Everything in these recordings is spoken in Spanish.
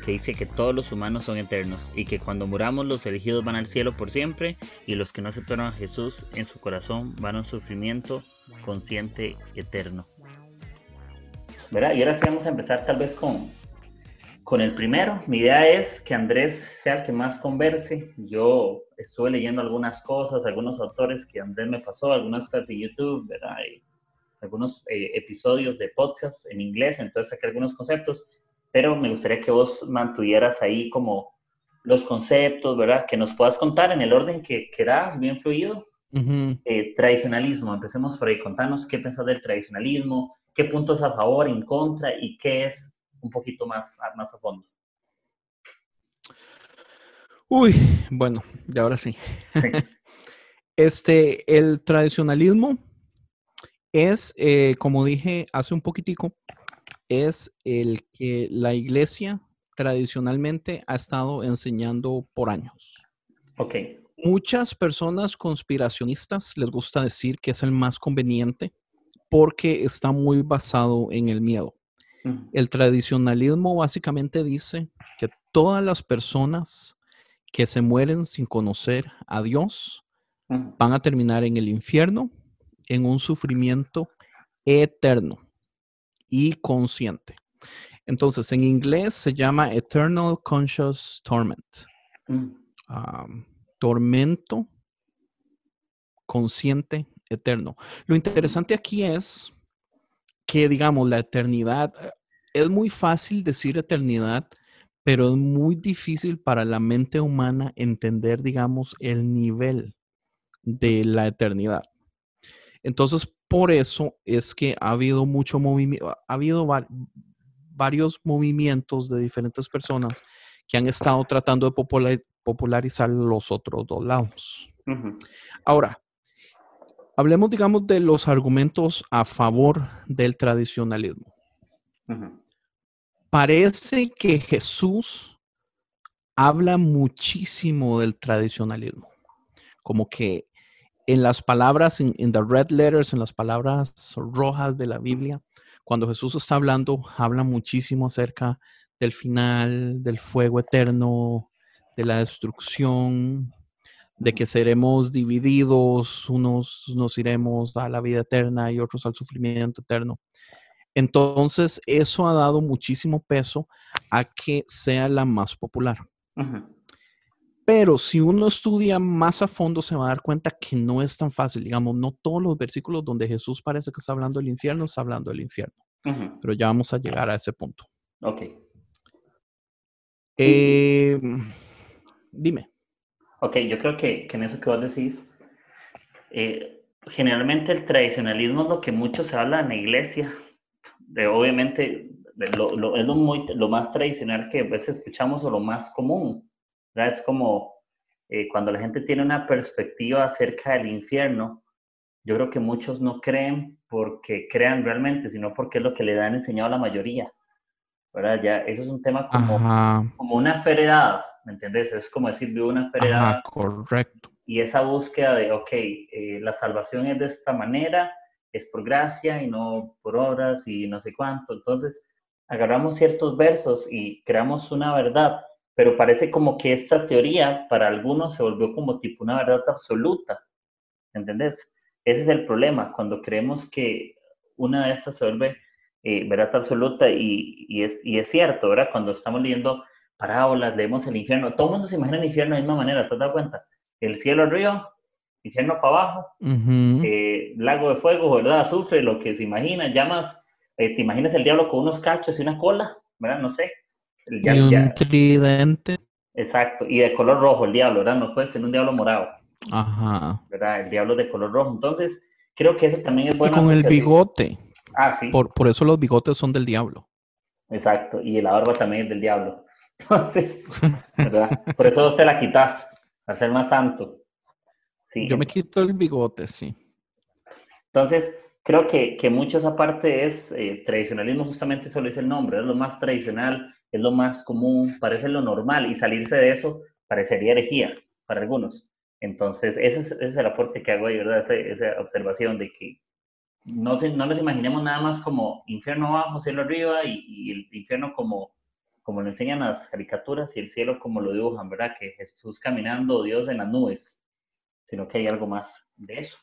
que dice que todos los humanos son eternos y que cuando muramos los elegidos van al cielo por siempre y los que no aceptaron a Jesús en su corazón van a un sufrimiento consciente eterno. ¿Verdad? Y ahora sí vamos a empezar tal vez con, con el primero. Mi idea es que Andrés sea el que más converse. Yo estuve leyendo algunas cosas, algunos autores que Andrés me pasó, algunas cosas de YouTube, ¿verdad? Y algunos eh, episodios de podcast en inglés, entonces saqué algunos conceptos pero me gustaría que vos mantuvieras ahí como los conceptos, ¿verdad? Que nos puedas contar en el orden que querás, bien fluido. Eh, tradicionalismo, empecemos por ahí, contanos qué pensás del tradicionalismo, qué puntos a favor, en contra y qué es un poquito más, más a fondo. Uy, bueno, y ahora sí. este, el tradicionalismo es, eh, como dije hace un poquitico, es el que la iglesia tradicionalmente ha estado enseñando por años. Ok. Muchas personas conspiracionistas les gusta decir que es el más conveniente porque está muy basado en el miedo. El tradicionalismo básicamente dice que todas las personas que se mueren sin conocer a Dios van a terminar en el infierno, en un sufrimiento eterno y consciente. Entonces, en inglés se llama Eternal Conscious Torment. Mm. tormento consciente eterno. Lo interesante aquí es que, digamos, la eternidad, eh, es muy fácil decir eternidad, pero es muy difícil para la mente humana entender, digamos, el nivel de la eternidad. Entonces, por eso es que ha habido mucho movimiento, ha habido varios movimientos de diferentes personas que han estado tratando de popularizar los otros dos lados. Ahora, hablemos, digamos, de los argumentos a favor del tradicionalismo. Parece que Jesús habla muchísimo del tradicionalismo, como que en las palabras, en, the red letters, en las palabras rojas de la Biblia, cuando Jesús está hablando, habla muchísimo acerca del final, del fuego eterno, de la destrucción, de que seremos divididos, unos nos iremos a la vida eterna y otros al sufrimiento eterno. Entonces, eso ha dado muchísimo peso a que sea la más popular. Pero si uno estudia más a fondo, se va a dar cuenta que no es tan fácil. Digamos, no todos los versículos donde Jesús parece que está hablando del infierno, está hablando del infierno. Pero ya vamos a llegar a ese punto. Ok. Eh, dime. Ok, yo creo que, en eso que vos decís, eh, generalmente el tradicionalismo es lo que mucho se habla en la iglesia. De, obviamente, lo, es lo, muy, lo más tradicional que a veces escuchamos o lo más común es como eh, cuando la gente tiene una perspectiva acerca del infierno, yo creo que muchos no creen porque crean realmente, sino porque es lo que le han enseñado a la mayoría. ¿verdad? Ya, eso es un tema como, como una feredad, ¿me entiendes? Es como decir, vivo una feredad. correcto. Y esa búsqueda de, ok, eh, la salvación es de esta manera, es por gracia y no por obras y no sé cuánto. Entonces, agarramos ciertos versos y creamos una verdad pero parece como que esta teoría para algunos se volvió como tipo una verdad absoluta, ¿entendés? Ese es el problema, cuando creemos que una de estas se vuelve eh, verdad absoluta y, es, y es cierto, ¿verdad? Cuando estamos leyendo parábolas, leemos el infierno, todo el mundo se imagina el infierno de la misma manera, ¿te das cuenta? El cielo arriba, infierno para abajo, eh, lago de fuego, ¿verdad? Azufre, lo que se imagina, llamas, eh, te imaginas el diablo con unos cachos y una cola, ¿verdad? No sé, y un tridente. Exacto, y de color rojo el diablo, ¿verdad? No puedes tener un diablo morado. Ajá. ¿Verdad? El diablo de color rojo. Entonces, creo que eso también es bueno. Y con el bigote. Ah, sí. Por, por eso los bigotes son del diablo. Exacto, y la barba también es del diablo. ¿verdad? Por eso vos te la quitas, para ser más santo. Sí. Yo me quito el bigote, sí. Entonces, creo que, que mucho esa parte es eh, tradicionalismo, justamente eso lo dice el nombre, es lo más tradicional, es lo más común, parece lo normal, y salirse de eso parecería herejía para algunos. Entonces, ese es, el aporte que hago ahí, ¿verdad? Esa, observación de que no, no nos imaginemos nada más como infierno abajo, cielo arriba, y, el infierno como, como lo enseñan las caricaturas, y el cielo como lo dibujan, ¿verdad? Que Jesús caminando, Dios en las nubes, sino que hay algo más de eso.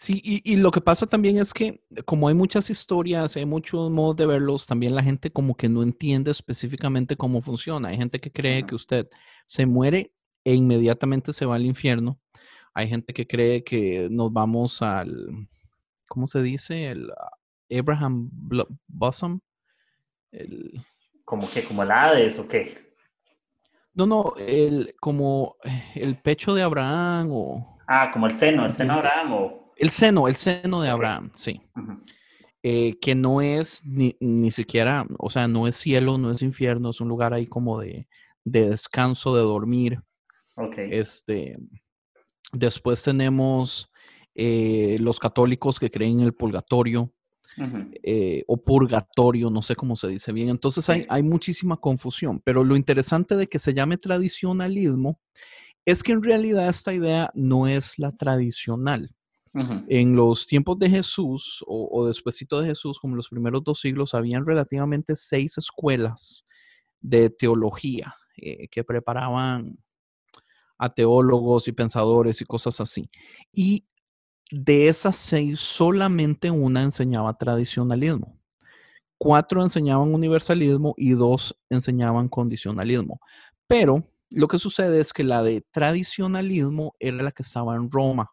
Sí, y, lo que pasa también es que como hay muchas historias, hay muchos modos de verlos, también la gente como que no entiende específicamente cómo funciona. Hay gente que cree que usted se muere e inmediatamente se va al infierno. Hay gente que cree que nos vamos al, ¿cómo se dice? El ah, Abraham Bosom. El, ¿Como que? ¿Como el Hades o qué? No, no, el, como el pecho de Abraham o... Ah, como el seno, el seno de Abraham o... El seno, el seno de Abraham, sí. Eh, que no es ni, ni, siquiera, o sea, no es cielo, no es infierno, es un lugar ahí como de, descanso, de dormir. Ok. Este, después tenemos eh, los católicos que creen en el purgatorio. Eh, o purgatorio, no sé cómo se dice bien. Entonces hay, hay muchísima confusión, pero lo interesante de que se llame tradicionalismo es que en realidad esta idea no es la tradicional. En los tiempos de Jesús o, o despuésito de Jesús, como los primeros dos siglos, habían relativamente seis escuelas de teología eh, que preparaban a teólogos y pensadores y cosas así. Y de esas seis, solamente una enseñaba tradicionalismo. Cuatro enseñaban universalismo y dos enseñaban condicionalismo. Pero lo que sucede es que la de tradicionalismo era la que estaba en Roma.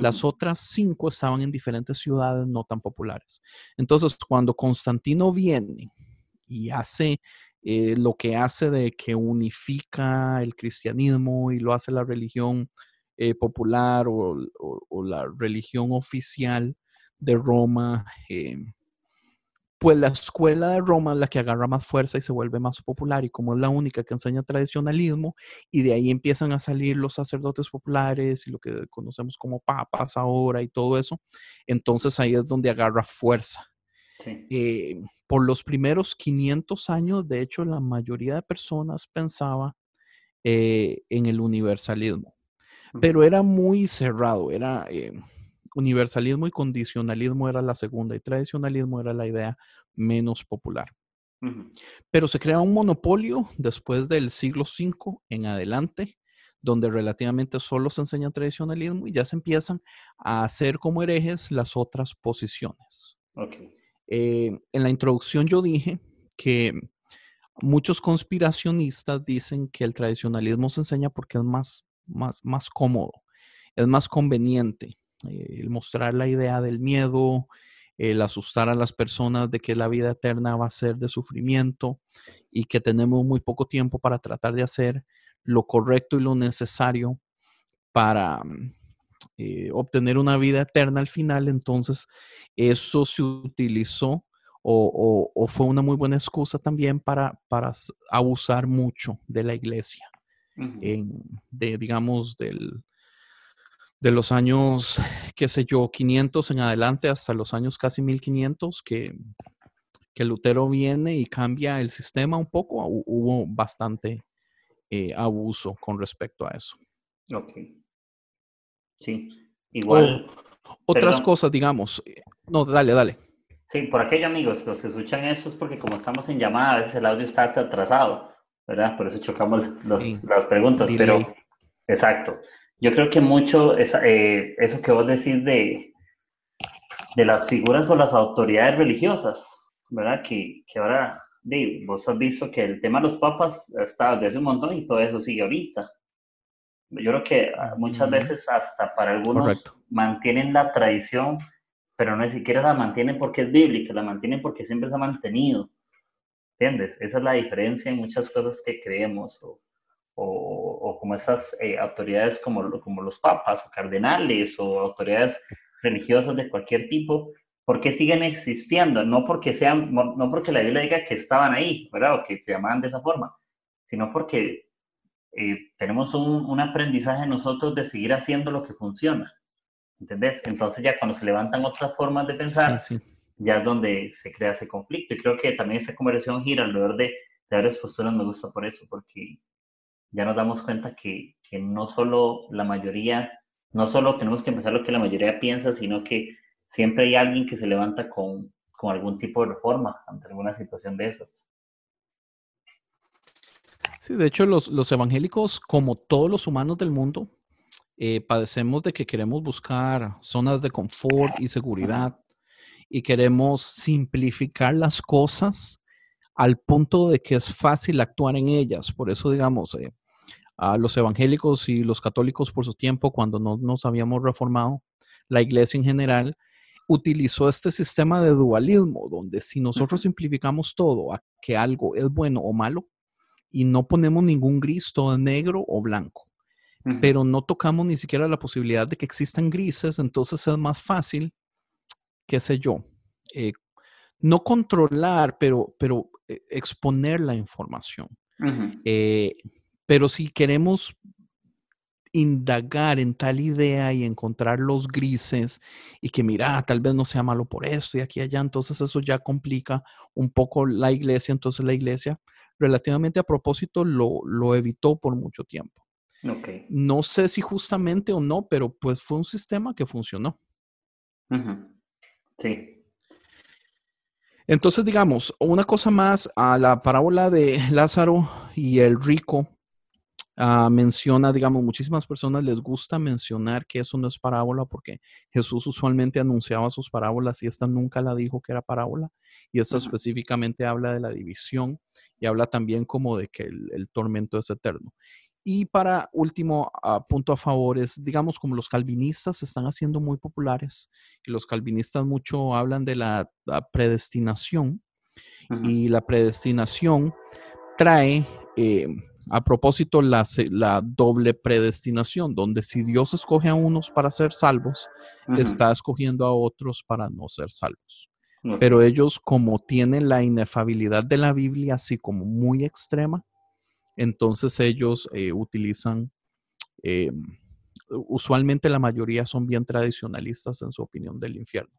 Las otras cinco estaban en diferentes ciudades no tan populares. Entonces, cuando Constantino viene y hace eh, lo que hace de que unifica el cristianismo y lo hace la religión eh, popular o, la religión oficial de Roma, eh, pues la escuela de Roma es la que agarra más fuerza y se vuelve más popular y como es la única que enseña tradicionalismo y de ahí empiezan a salir los sacerdotes populares y lo que conocemos como papas ahora y todo eso, entonces ahí es donde agarra fuerza. Eh, por los primeros 500 años, de hecho, la mayoría de personas pensaba eh, en el universalismo, pero era muy cerrado, era... Eh, universalismo y condicionalismo era la segunda y tradicionalismo era la idea menos popular. Pero se crea un monopolio después del siglo V en adelante, donde relativamente solo se enseña tradicionalismo y ya se empiezan a hacer como herejes las otras posiciones. Eh, en la introducción yo dije que muchos conspiracionistas dicen que el tradicionalismo se enseña porque es más, más, más cómodo, es más conveniente. Eh, el mostrar la idea del miedo, el asustar a las personas de que la vida eterna va a ser de sufrimiento y que tenemos muy poco tiempo para tratar de hacer lo correcto y lo necesario para mm, eh, obtener una vida eterna al final, entonces eso se utilizó o, fue una muy buena excusa también para, para abusar mucho de la iglesia, en, de, digamos, del, de los años, qué sé yo, 500 en adelante hasta los años casi 1500 que, que Lutero viene y cambia el sistema un poco, hubo bastante eh, abuso con respecto a eso. Ok. Sí, igual. otras cosas, digamos. Eh, no, dale, dale. Sí, por aquello, amigos, los que escuchan eso es porque como estamos en llamada, a veces el audio está atrasado, ¿verdad? Por eso chocamos las preguntas, pero... Exacto. Yo creo que mucho eh, eso que vos decís de, de las figuras o las autoridades religiosas, ¿verdad? Que, que ahora, vos has visto que el tema de los papas está desde un montón y todo eso sigue ahorita. Yo creo que ah, muchas veces hasta para algunos mantienen la tradición, pero no ni siquiera la mantienen porque es bíblica, la mantienen porque siempre se ha mantenido. ¿Entiendes? Esa es la diferencia en muchas cosas que creemos o, o, como esas eh, autoridades como, como los papas o cardenales o autoridades religiosas de cualquier tipo, ¿por qué siguen existiendo? No porque, sean, no porque la Biblia diga que estaban ahí, ¿verdad? O que se llamaban de esa forma, sino porque eh, tenemos un, un, aprendizaje nosotros de seguir haciendo lo que funciona. ¿Entendés? Entonces ya cuando se levantan otras formas de pensar, ya es donde se crea ese conflicto. Y creo que también esa conversación gira alrededor de, de varias posturas me gusta por eso, porque ya nos damos cuenta que, que no solo la mayoría, no solo tenemos que empezar lo que la mayoría piensa, sino que siempre hay alguien que se levanta con, con algún tipo de reforma ante alguna situación de esas. Sí, de hecho los, los evangélicos, como todos los humanos del mundo, eh, padecemos de que queremos buscar zonas de confort y seguridad y queremos simplificar las cosas al punto de que es fácil actuar en ellas. Por eso, digamos, eh, a los evangélicos y los católicos por su tiempo, cuando no nos habíamos reformado, la iglesia en general utilizó este sistema de dualismo, donde si nosotros simplificamos todo a que algo es bueno o malo y no ponemos ningún gris, todo negro o blanco, pero no tocamos ni siquiera la posibilidad de que existan grises, entonces es más fácil, qué sé yo, eh, no controlar, pero, pero exponer la información. Eh, pero si queremos indagar en tal idea y encontrar los grises y que mira, tal vez no sea malo por esto y aquí y allá, entonces eso ya complica un poco la iglesia, entonces la iglesia relativamente a propósito lo, lo evitó por mucho tiempo. No sé si justamente o no, pero pues fue un sistema que funcionó. Sí. Entonces, digamos, una cosa más a la parábola de Lázaro y el rico. Ah, menciona, digamos, muchísimas personas les gusta mencionar que eso no es parábola porque Jesús usualmente anunciaba sus parábolas y esta nunca la dijo que era parábola. Y esta específicamente habla de la división y habla también como de que el tormento es eterno. Y para último ah, punto a favor es, digamos, como los calvinistas se están haciendo muy populares y los calvinistas mucho hablan de la, predestinación y la predestinación trae eh, a propósito la, la, doble predestinación, donde si Dios escoge a unos para ser salvos, está escogiendo a otros para no ser salvos. Pero ellos como tienen la inefabilidad de la Biblia así como muy extrema, entonces ellos eh, utilizan, eh, usualmente la mayoría son bien tradicionalistas en su opinión del infierno.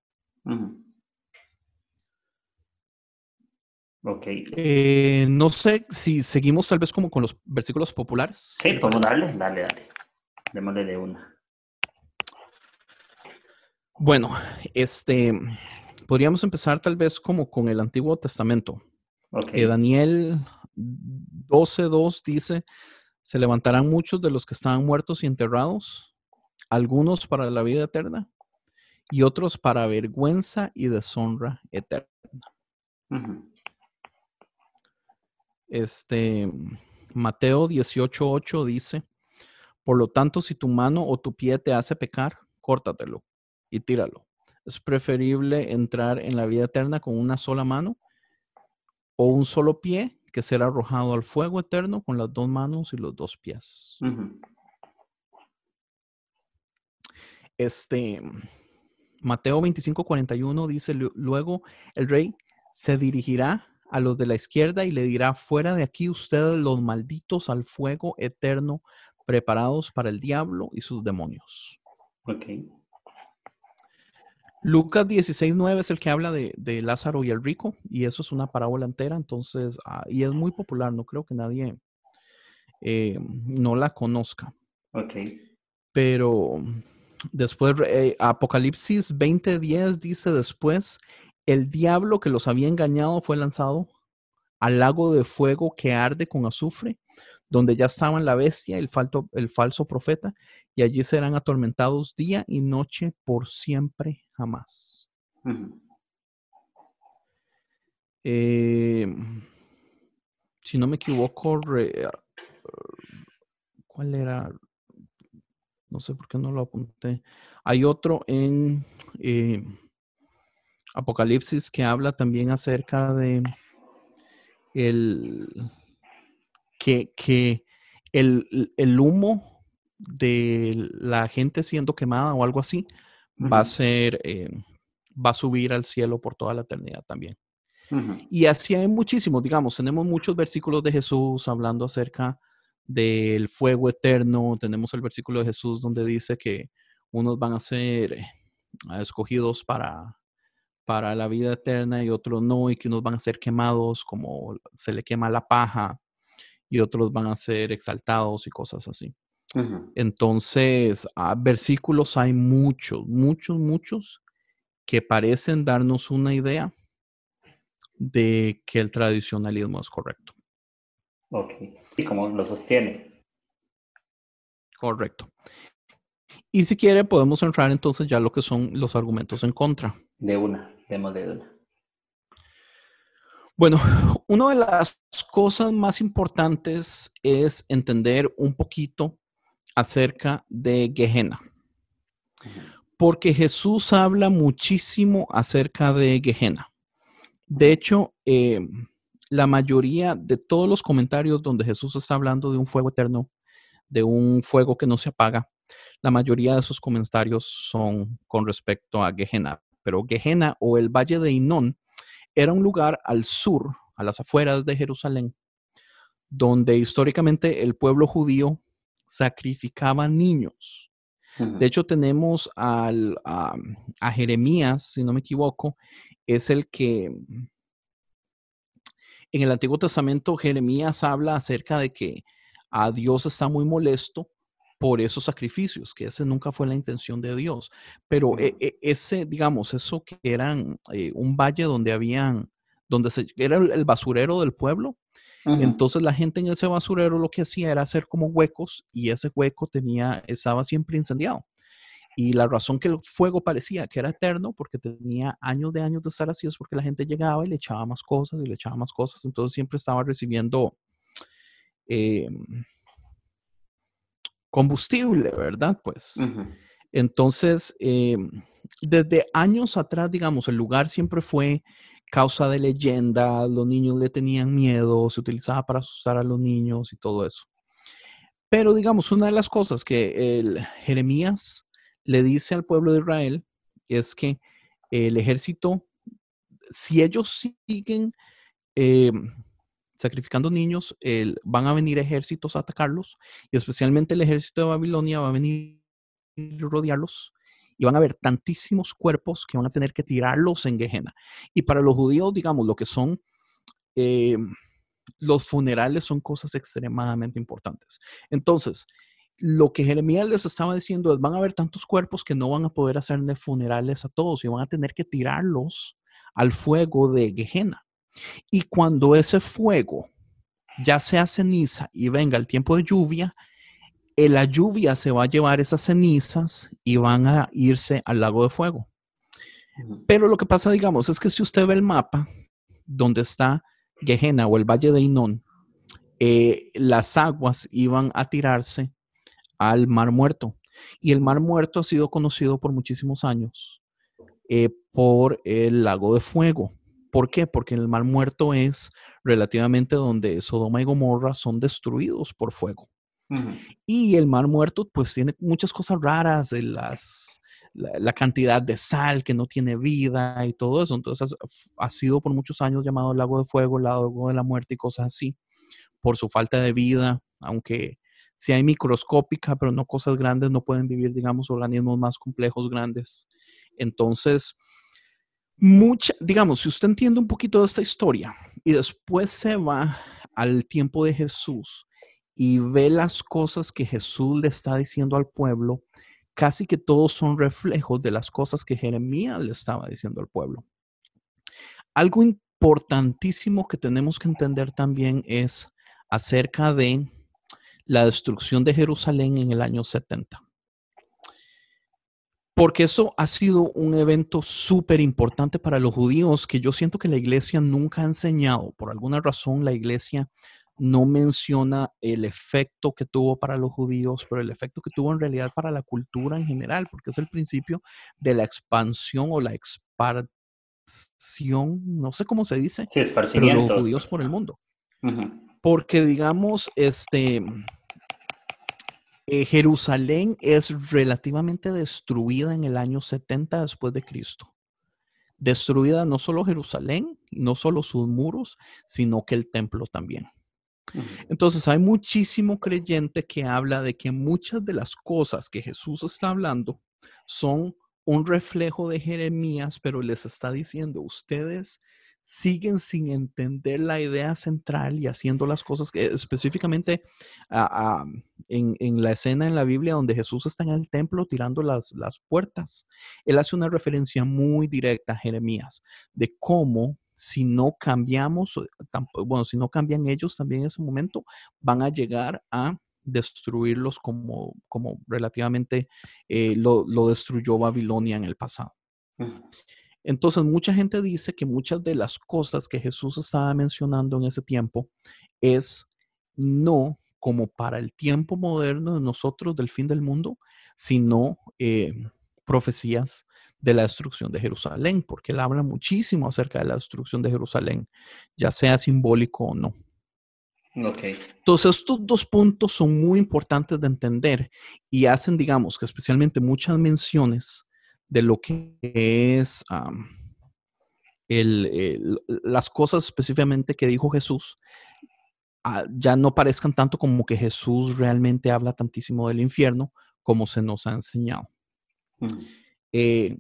Ok. Eh, no sé si seguimos tal vez como con los versículos populares. Sí, podemos darle, dale, dale. Démosle de una. Bueno, este, podríamos empezar tal vez como con el Antiguo Testamento. Okay. Daniel 12.2 dice, se levantarán muchos de los que estaban muertos y enterrados, algunos para la vida eterna y otros para vergüenza y deshonra eterna. Este Mateo 18:8 dice, por lo tanto, si tu mano o tu pie te hace pecar, córtatelo y tíralo. Es preferible entrar en la vida eterna con una sola mano o un solo pie que ser arrojado al fuego eterno con las dos manos y los dos pies. Este, Mateo 25, 41 dice, luego el rey se dirigirá a los de la izquierda y le dirá, fuera de aquí ustedes los malditos al fuego eterno, preparados para el diablo y sus demonios. Okay. Lucas 16.9 es el que habla de, Lázaro y el rico, y eso es una parábola entera, entonces, ah, y es muy popular, no creo que nadie eh, no la conozca. Ok. Pero después, eh, Apocalipsis 20.10 dice después, el diablo que los había engañado fue lanzado al lago de fuego que arde con azufre, donde ya estaban la bestia, el, el falso profeta, y allí serán atormentados día y noche por siempre jamás. Em, si no me equivoco, ¿cuál era? No sé por qué no lo apunté. Hay otro en em, Apocalipsis que habla también acerca de el que, el, humo de la gente siendo quemada o algo así va a ser, eh, va a subir al cielo por toda la eternidad también. Y así hay muchísimos, digamos, tenemos muchos versículos de Jesús hablando acerca del fuego eterno, tenemos el versículo de Jesús donde dice que unos van a ser eh, escogidos para, para la vida eterna y otros no, y que unos van a ser quemados como se le quema la paja y otros van a ser exaltados y cosas así. Entonces, ah, versículos hay muchos, muchos, muchos que parecen darnos una idea de que el tradicionalismo es correcto. Ok, y cómo lo sostiene. Correcto. Y si quiere, podemos entrar entonces ya lo que son los argumentos en contra. De una, demos de una. Bueno, una de las cosas más importantes es entender un poquito acerca de Gehenna. Porque Jesús habla muchísimo acerca de Gehenna. De hecho, eh, la mayoría de todos los comentarios donde Jesús está hablando de un fuego eterno, de un fuego que no se apaga, la mayoría de esos comentarios son con respecto a Gehenna. Pero Gehenna o el Valle de Inón era un lugar al sur, a las afueras de Jerusalén, donde históricamente el pueblo judío sacrificaba niños. De hecho, tenemos al, a, a Jeremías, si no me equivoco, es el que en el Antiguo Testamento Jeremías habla acerca de que a Dios está muy molesto por esos sacrificios, que ese nunca fue la intención de Dios. Pero e, e, ese, digamos, eso que eran eh, un valle donde habían, donde se, era el, basurero del pueblo, entonces la gente en ese basurero lo que hacía era hacer como huecos y ese hueco tenía, estaba siempre incendiado. Y la razón que el fuego parecía que era eterno, porque tenía años de años de estar así, es porque la gente llegaba y le echaba más cosas y le echaba más cosas. Entonces siempre estaba recibiendo em, combustible, ¿verdad? Pues. Entonces, em, desde años atrás, digamos, el lugar siempre fue causa de leyenda, los niños le tenían miedo, se utilizaba para asustar a los niños y todo eso. Pero digamos, una de las cosas que el Jeremías le dice al pueblo de Israel es que el ejército, si ellos siguen eh, sacrificando niños, van a venir ejércitos a atacarlos y especialmente el ejército de Babilonia va a venir a rodearlos y van a haber tantísimos cuerpos que van a tener que tirarlos en Gehenna. Y para los judíos, digamos, lo que son eh, los funerales son cosas extremadamente importantes. Entonces, lo que Jeremías les estaba diciendo es, van a haber tantos cuerpos que no van a poder hacerle funerales a todos y van a tener que tirarlos al fuego de Gehenna. Y cuando ese fuego ya sea ceniza y venga el tiempo de lluvia, eh, la lluvia se va a llevar esas cenizas y van a irse al lago de fuego. Pero lo que pasa, digamos, es que si usted ve el mapa donde está Gehenna o el Valle de Inón, eh, las aguas iban a tirarse al Mar Muerto. Y el Mar Muerto ha sido conocido por muchísimos años eh, por el lago de fuego. ¿Por qué? Porque el Mar Muerto es relativamente donde Sodoma y Gomorra son destruidos por fuego. Y el Mar Muerto pues tiene muchas cosas raras, de las, la, cantidad de sal que no tiene vida y todo eso. Entonces ha sido por muchos años llamado el lago de fuego, el lago de la muerte y cosas así, por su falta de vida, aunque si hay microscópica, pero no cosas grandes, no pueden vivir, digamos, organismos más complejos, grandes. Entonces, mucha, digamos, si usted entiende un poquito de esta historia y después se va al tiempo de Jesús y ve las cosas que Jesús le está diciendo al pueblo, casi que todos son reflejos de las cosas que Jeremías le estaba diciendo al pueblo. Algo importantísimo que tenemos que entender también es acerca de la destrucción de Jerusalén en el año 70. Porque eso ha sido un evento súper importante para los judíos que yo siento que la iglesia nunca ha enseñado. Por alguna razón la iglesia no menciona el efecto que tuvo para los judíos, pero el efecto que tuvo en realidad para la cultura en general, porque es el principio de la expansión o la expansión, no sé cómo se dice, de los judíos por el mundo. Porque digamos, este, eh, Jerusalén es relativamente destruida en el año 70 después de Cristo. destruida no solo Jerusalén, no solo sus muros, sino que el templo también. Entonces hay muchísimo creyente que habla de que muchas de las cosas que Jesús está hablando son un reflejo de Jeremías, pero les está diciendo, ustedes siguen sin entender la idea central y haciendo las cosas que específicamente ah, en, la escena en la Biblia donde Jesús está en el templo tirando las, las puertas. Él hace una referencia muy directa a Jeremías de cómo si no cambiamos, bueno, si no cambian ellos también en ese momento, van a llegar a destruirlos como, como relativamente eh, lo, destruyó Babilonia en el pasado. Entonces, mucha gente dice que muchas de las cosas que Jesús estaba mencionando en ese tiempo es no como para el tiempo moderno de nosotros del fin del mundo, sino eh, profecías de la destrucción de Jerusalén, porque él habla muchísimo acerca de la destrucción de Jerusalén, ya sea simbólico o no. Entonces, estos dos puntos son muy importantes de entender y hacen, digamos, que especialmente muchas menciones de lo que es las cosas específicamente que dijo Jesús, ah, ya no parezcan tanto como que Jesús realmente habla tantísimo del infierno como se nos ha enseñado. Eh,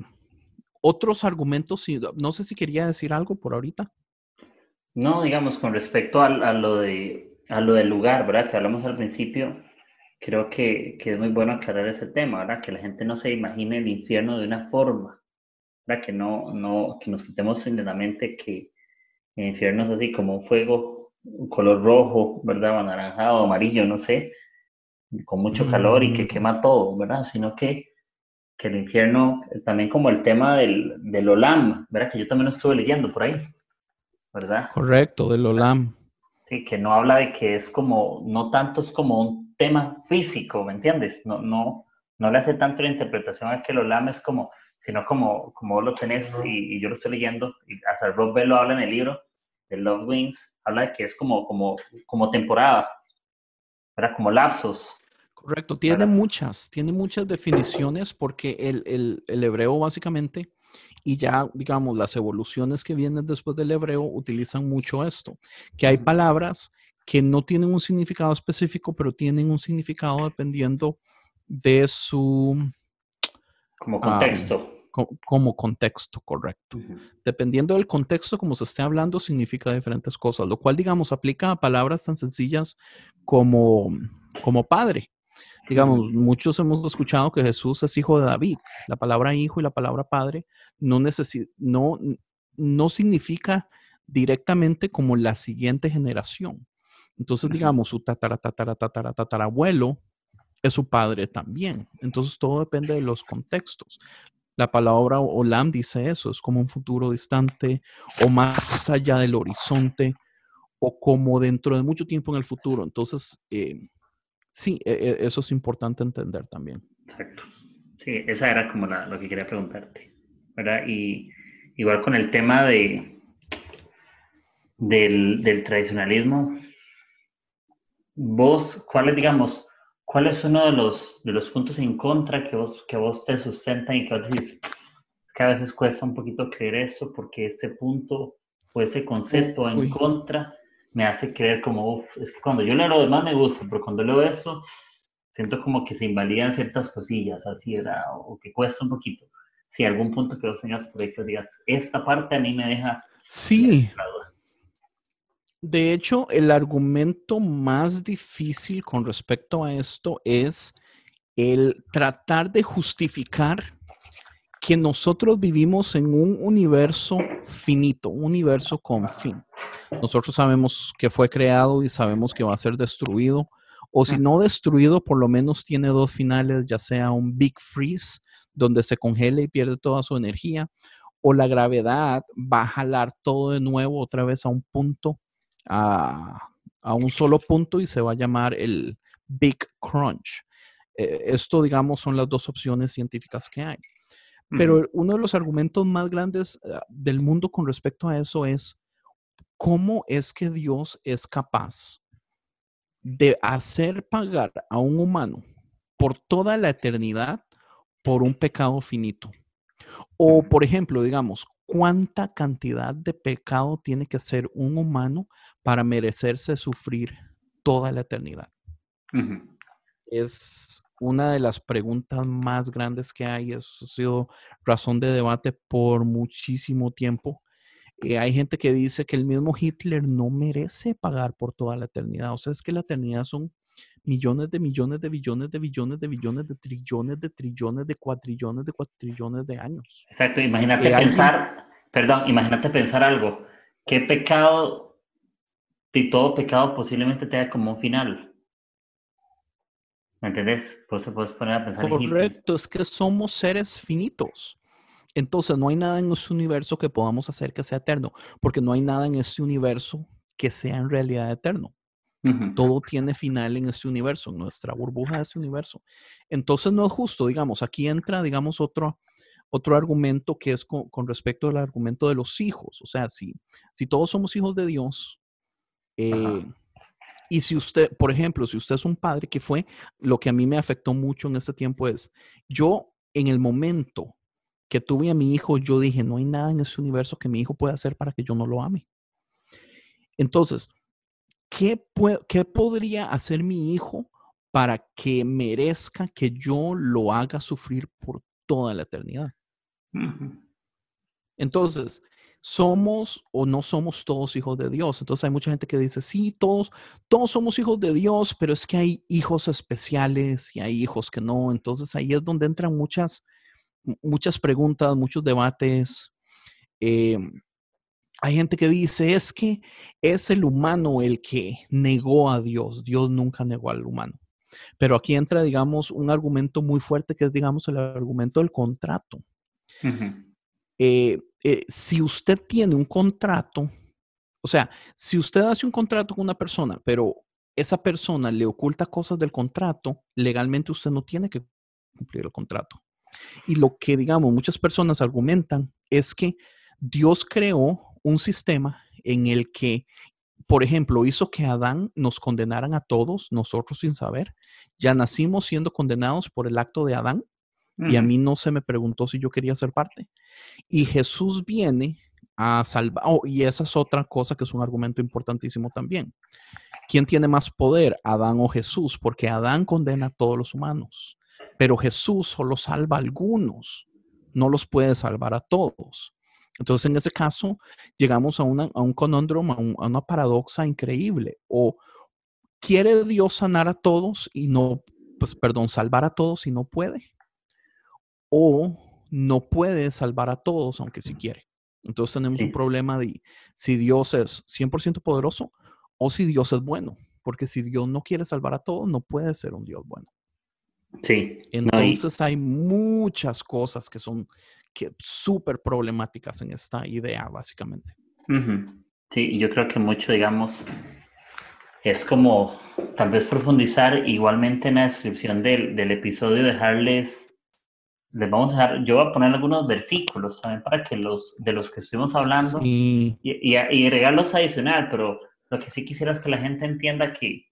otros argumentos, no sé si quería decir algo por ahorita. No, digamos, con respecto a, lo, de, a lo del lugar, ¿verdad? Que hablamos al principio, creo que, que, es muy bueno aclarar ese tema, ¿verdad? Que la gente no se imagine el infierno de una forma, ¿verdad? Que, no, no, que nos quitemos en la mente que el infierno es así como un fuego, un color rojo, ¿verdad? O anaranjado, amarillo, no sé, con mucho calor y que mm. quema todo, ¿verdad? Sino que que el infierno, también como el tema del, del Olam, ¿verdad? Que yo también lo estuve leyendo por ahí, ¿verdad? Correcto, del Olam. Sí, que no habla de que es como, no tanto es como un tema físico, ¿me entiendes? No, no, no le hace tanto la interpretación a que el Olam es como, sino como, como lo tenés y, yo lo estoy leyendo, y hasta Rob Bell lo habla en el libro de Love Wings, habla de que es como, como, como temporada, ¿verdad? Como lapsos, Correcto, tiene muchas, tiene muchas definiciones porque el, hebreo básicamente y ya, digamos, las evoluciones que vienen después del hebreo utilizan mucho esto, que hay palabras que no tienen un significado específico, pero tienen un significado dependiendo de su... Como contexto. como contexto, correcto. Dependiendo del contexto, como se esté hablando, significa diferentes cosas, lo cual, digamos, aplica a palabras tan sencillas como, como padre. Digamos, muchos hemos escuchado que Jesús es hijo de David. La palabra hijo y la palabra padre no, no, no significa directamente como la siguiente generación. Entonces, digamos, su tatara, tatara, tatara, tatarabuelo es su padre también. Entonces, todo depende de los contextos. La palabra Olam dice eso, es como un futuro distante o más allá del horizonte o como dentro de mucho tiempo en el futuro. Entonces, eh, Sí, e, e, eso es importante entender también. Exacto. Sí, esa era como lo que quería preguntarte, ¿verdad? Y igual con el tema de, del, tradicionalismo, vos, ¿cuál es, digamos, cuál es uno de los, de los puntos en contra que vos, que vos te sustentan y que vos decís, que a veces cuesta un poquito creer eso porque ese punto o ese concepto en contra me hace creer como, es que cuando yo leo lo demás me gusta, pero cuando leo eso, siento como que se invalidan ciertas cosillas, así era, o que cuesta un poquito. Si algún punto que vos tengas por ahí que digas, esta parte a mí me deja... Sí. De hecho, el argumento más difícil con respecto a esto es el tratar de justificar que nosotros vivimos en un universo finito, un universo con fin. Nosotros sabemos que fue creado y sabemos que va a ser destruido, o si no destruido, por lo menos tiene dos finales, ya sea un big freeze, donde se congela y pierde toda su energía, o la gravedad va a jalar todo de nuevo otra vez a un punto, a, un solo punto y se va a llamar el Big Crunch. Eh, esto, digamos, son las dos opciones científicas que hay. Pero uno de los argumentos más grandes ah, del mundo con respecto a eso es cómo es que Dios es capaz de hacer pagar a un humano por toda la eternidad por un pecado finito. O, por ejemplo, digamos, cuánta cantidad de pecado tiene que ser un humano para merecerse sufrir toda la eternidad. Es una de las preguntas más grandes que hay. Eso ha sido razón de debate por muchísimo tiempo. Eh, hay gente que dice que el mismo Hitler no merece pagar por toda la eternidad. O sea, es que la eternidad son millones de millones de billones de billones de billones de trillones de trillones de cuatrillones de cuatrillones de años. Exacto, imagínate pensar, perdón, imagínate pensar algo. ¿Qué pecado, si todo pecado posiblemente tenga como un final? ¿Me entendés? Pues se puedes poner a pensar Correcto, es que somos seres finitos. Entonces no hay nada en este universo que podamos hacer que sea eterno, porque no hay nada en este universo que sea en realidad eterno. Todo tiene final en este universo, en nuestra burbuja de este universo. Entonces no es justo, digamos, aquí entra, digamos, otro, otro argumento que es con, respecto al argumento de los hijos. O sea, si, si todos somos hijos de Dios, eh, y si usted, por ejemplo, si usted es un padre, que fue lo que a mí me afectó mucho en este tiempo es, yo en el momento que tuve a mi hijo, yo dije, no hay nada en ese universo que mi hijo pueda hacer para que yo no lo ame. Entonces, ¿qué, qué podría hacer mi hijo para que merezca que yo lo haga sufrir por toda la eternidad? Entonces, somos o no somos todos hijos de Dios. Entonces hay mucha gente que dice, sí, todos, todos somos hijos de Dios, pero es que hay hijos especiales y hay hijos que no. Entonces ahí es donde entran muchas, muchas preguntas, muchos debates. Em, hay gente que dice, es que es el humano el que negó a Dios. Dios nunca negó al humano. Pero aquí entra, digamos, un argumento muy fuerte que es, digamos, el argumento del contrato. Eh, eh, si usted tiene un contrato, o sea, si usted hace un contrato con una persona, pero esa persona le oculta cosas del contrato, legalmente usted no tiene que cumplir el contrato. Y lo que, digamos, muchas personas argumentan es que Dios creó un sistema en el que, por ejemplo, hizo que Adán nos condenaran a todos, nosotros sin saber. Ya nacimos siendo condenados por el acto de Adán y a mí no se me preguntó si yo quería ser parte. Y Jesús viene a salvar, oh, y esa es otra cosa que es un argumento importantísimo también. ¿Quién tiene más poder, Adán o Jesús? Porque Adán condena a todos los humanos, pero Jesús solo salva a algunos, no los puede salvar a todos. Entonces, en ese caso, llegamos a, a un conóndromo, a, a, una paradoja increíble. O quiere Dios sanar a todos y no, pues, perdón, salvar a todos y no puede o no puede salvar a todos, aunque sí quiere. Entonces tenemos un problema de si Dios es 100% poderoso o si Dios es bueno. Porque si Dios no quiere salvar a todos, no puede ser un Dios bueno. Sí. Entonces hay muchas cosas que son súper problemáticas en esta idea, básicamente. Sí, yo creo que mucho, digamos, es como tal vez profundizar igualmente en la descripción del, del episodio, dejarles les vamos a dejar, yo voy a poner algunos versículos también para que los de los que estuvimos hablando y, y, y regalos adicional, pero lo que sí quisiera es que la gente entienda que,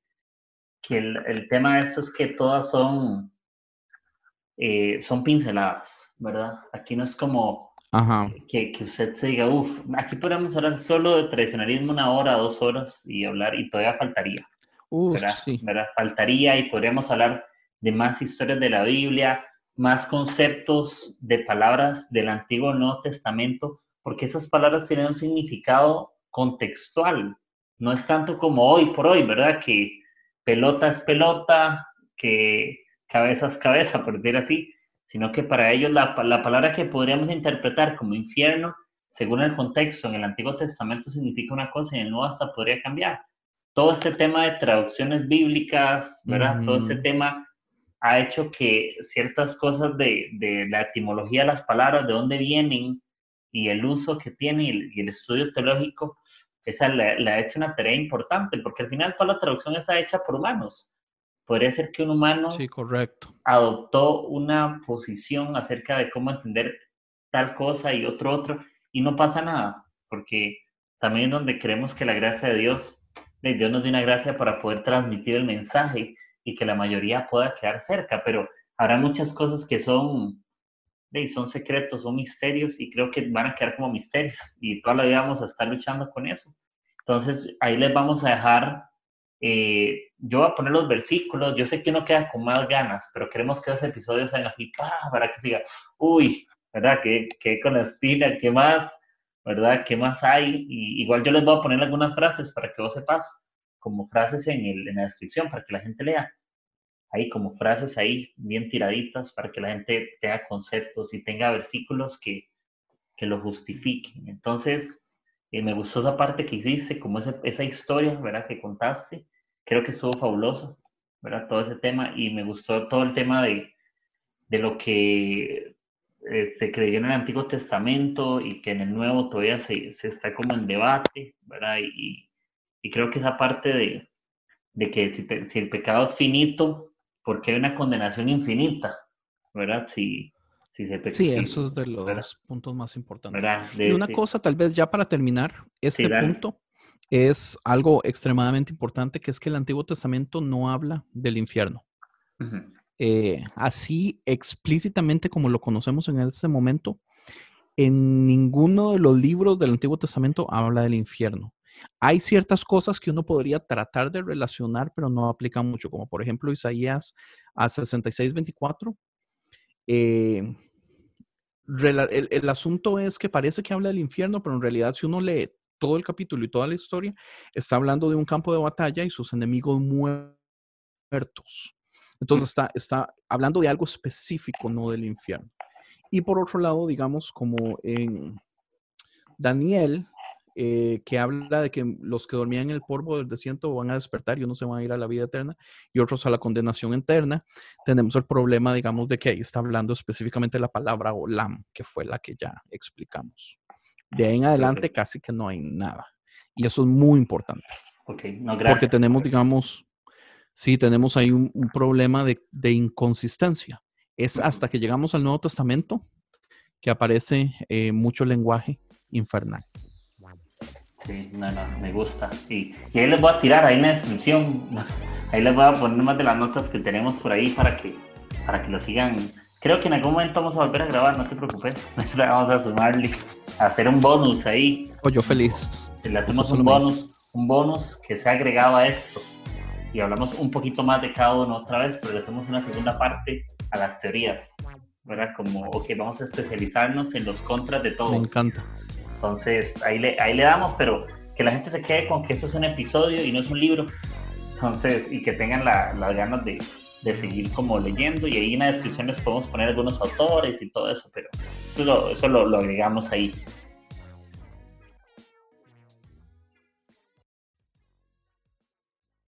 que el, el tema de esto es que todas son, eh, son pinceladas, ¿verdad? Aquí no es como Que, que usted se diga, uff, aquí podríamos hablar solo de tradicionalismo una hora, dos horas y hablar, y todavía faltaría. ¿verdad? ¿verdad? Faltaría y podríamos hablar de más historias de la Biblia, más conceptos de palabras del Antiguo Nuevo Testamento, porque esas palabras tienen un significado contextual. No es tanto como hoy por hoy, ¿verdad? Que pelota es pelota, que cabeza es cabeza, por decir así, sino que para ellos la, la palabra que podríamos interpretar como infierno, según el contexto en el Antiguo Testamento significa una cosa y en el Nuevo hasta podría cambiar. Todo este tema de traducciones bíblicas, ¿verdad? Todo este tema ha hecho que ciertas cosas de, de, la etimología de las palabras, de dónde vienen y el uso que tiene y el, estudio teológico, esa le, ha hecho una tarea importante, porque al final toda la traducción está hecha por humanos. Podría ser que un humano sí, correcto. adoptó una posición acerca de cómo entender tal cosa y otro otro, y no pasa nada, porque también es donde creemos que la gracia de Dios, Dios nos dio una gracia para poder transmitir el mensaje y que la mayoría pueda quedar cerca, pero habrá muchas cosas que son son secretos, son misterios y creo que van a quedar como misterios y toda la vida vamos a estar luchando con eso. Entonces ahí les vamos a dejar, eh, yo voy a poner los versículos, yo sé que uno queda con más ganas, pero queremos que los episodios sean así, para que siga, uy, ¿verdad? Que, que con la espina, ¿qué más? ¿Verdad? ¿Qué más hay? Y igual yo les voy a poner algunas frases para que vos sepas, como frases en, el, en la descripción, para que la gente lea ahí como frases ahí bien tiraditas para que la gente tenga conceptos y tenga versículos que, que lo justifiquen. Entonces, eh, me gustó esa parte que hiciste, como esa, esa historia, ¿verdad? Que contaste. Creo que estuvo fabuloso, ¿verdad? Todo ese tema y me gustó todo el tema de, de lo que eh, se creyó en el Antiguo Testamento y que en el Nuevo todavía se, se está como en debate, ¿verdad? Y, y creo que esa parte de, de que si, si, el pecado es finito, porque hay una condenación infinita, ¿verdad? Si, si se Sí, eso es de los puntos más importantes. y una cosa, tal vez ya para terminar, este punto es algo extremadamente importante, que es que el Antiguo Testamento no habla del infierno. Eh, así explícitamente como lo conocemos en este momento, en ninguno de los libros del Antiguo Testamento habla del infierno. Hay ciertas cosas que uno podría tratar de relacionar, pero no aplica mucho, como por ejemplo Isaías a 66:24. Eh, el, asunto es que parece que habla del infierno, pero en realidad si uno lee todo el capítulo y toda la historia, está hablando de un campo de batalla y sus enemigos muertos. Entonces está, está hablando de algo específico, no del infierno. Y por otro lado, digamos, como en Daniel, eh, que habla de que los que dormían en el polvo del desierto van a despertar y unos se van a ir a la vida eterna y otros a la condenación eterna. Tenemos el problema, digamos, de que ahí está hablando específicamente la palabra olam, que fue la que ya explicamos. De ahí en adelante casi que no hay nada. Y eso es muy importante. Okay. No, gracias. Porque tenemos, digamos, sí, tenemos ahí un, problema de, de, inconsistencia. Es hasta que llegamos al Nuevo Testamento que aparece eh, mucho lenguaje infernal. Sí, no, no, me gusta. Y, y, ahí les voy a tirar ahí en la descripción. Ahí les voy a poner más de las notas que tenemos por ahí para que, para que lo sigan. Creo que en algún momento vamos a volver a grabar, no te preocupes. vamos a sumarle, a hacer un bonus ahí. Oh, yo feliz. Le hacemos un bonus, un bonus que se ha agregado a esto. Y hablamos un poquito más de cada uno otra vez, pero le hacemos una segunda parte a las teorías. ¿Verdad? Como, ok, vamos a especializarnos en los contras de todos. Me encanta. Entonces, ahí le, ahí le damos, pero que la gente se quede con que esto es un episodio y no es un libro. Entonces, y que tengan las ganas de, de, seguir como leyendo. Y ahí en la descripción les podemos poner algunos autores y todo eso, pero eso lo, eso lo, agregamos ahí.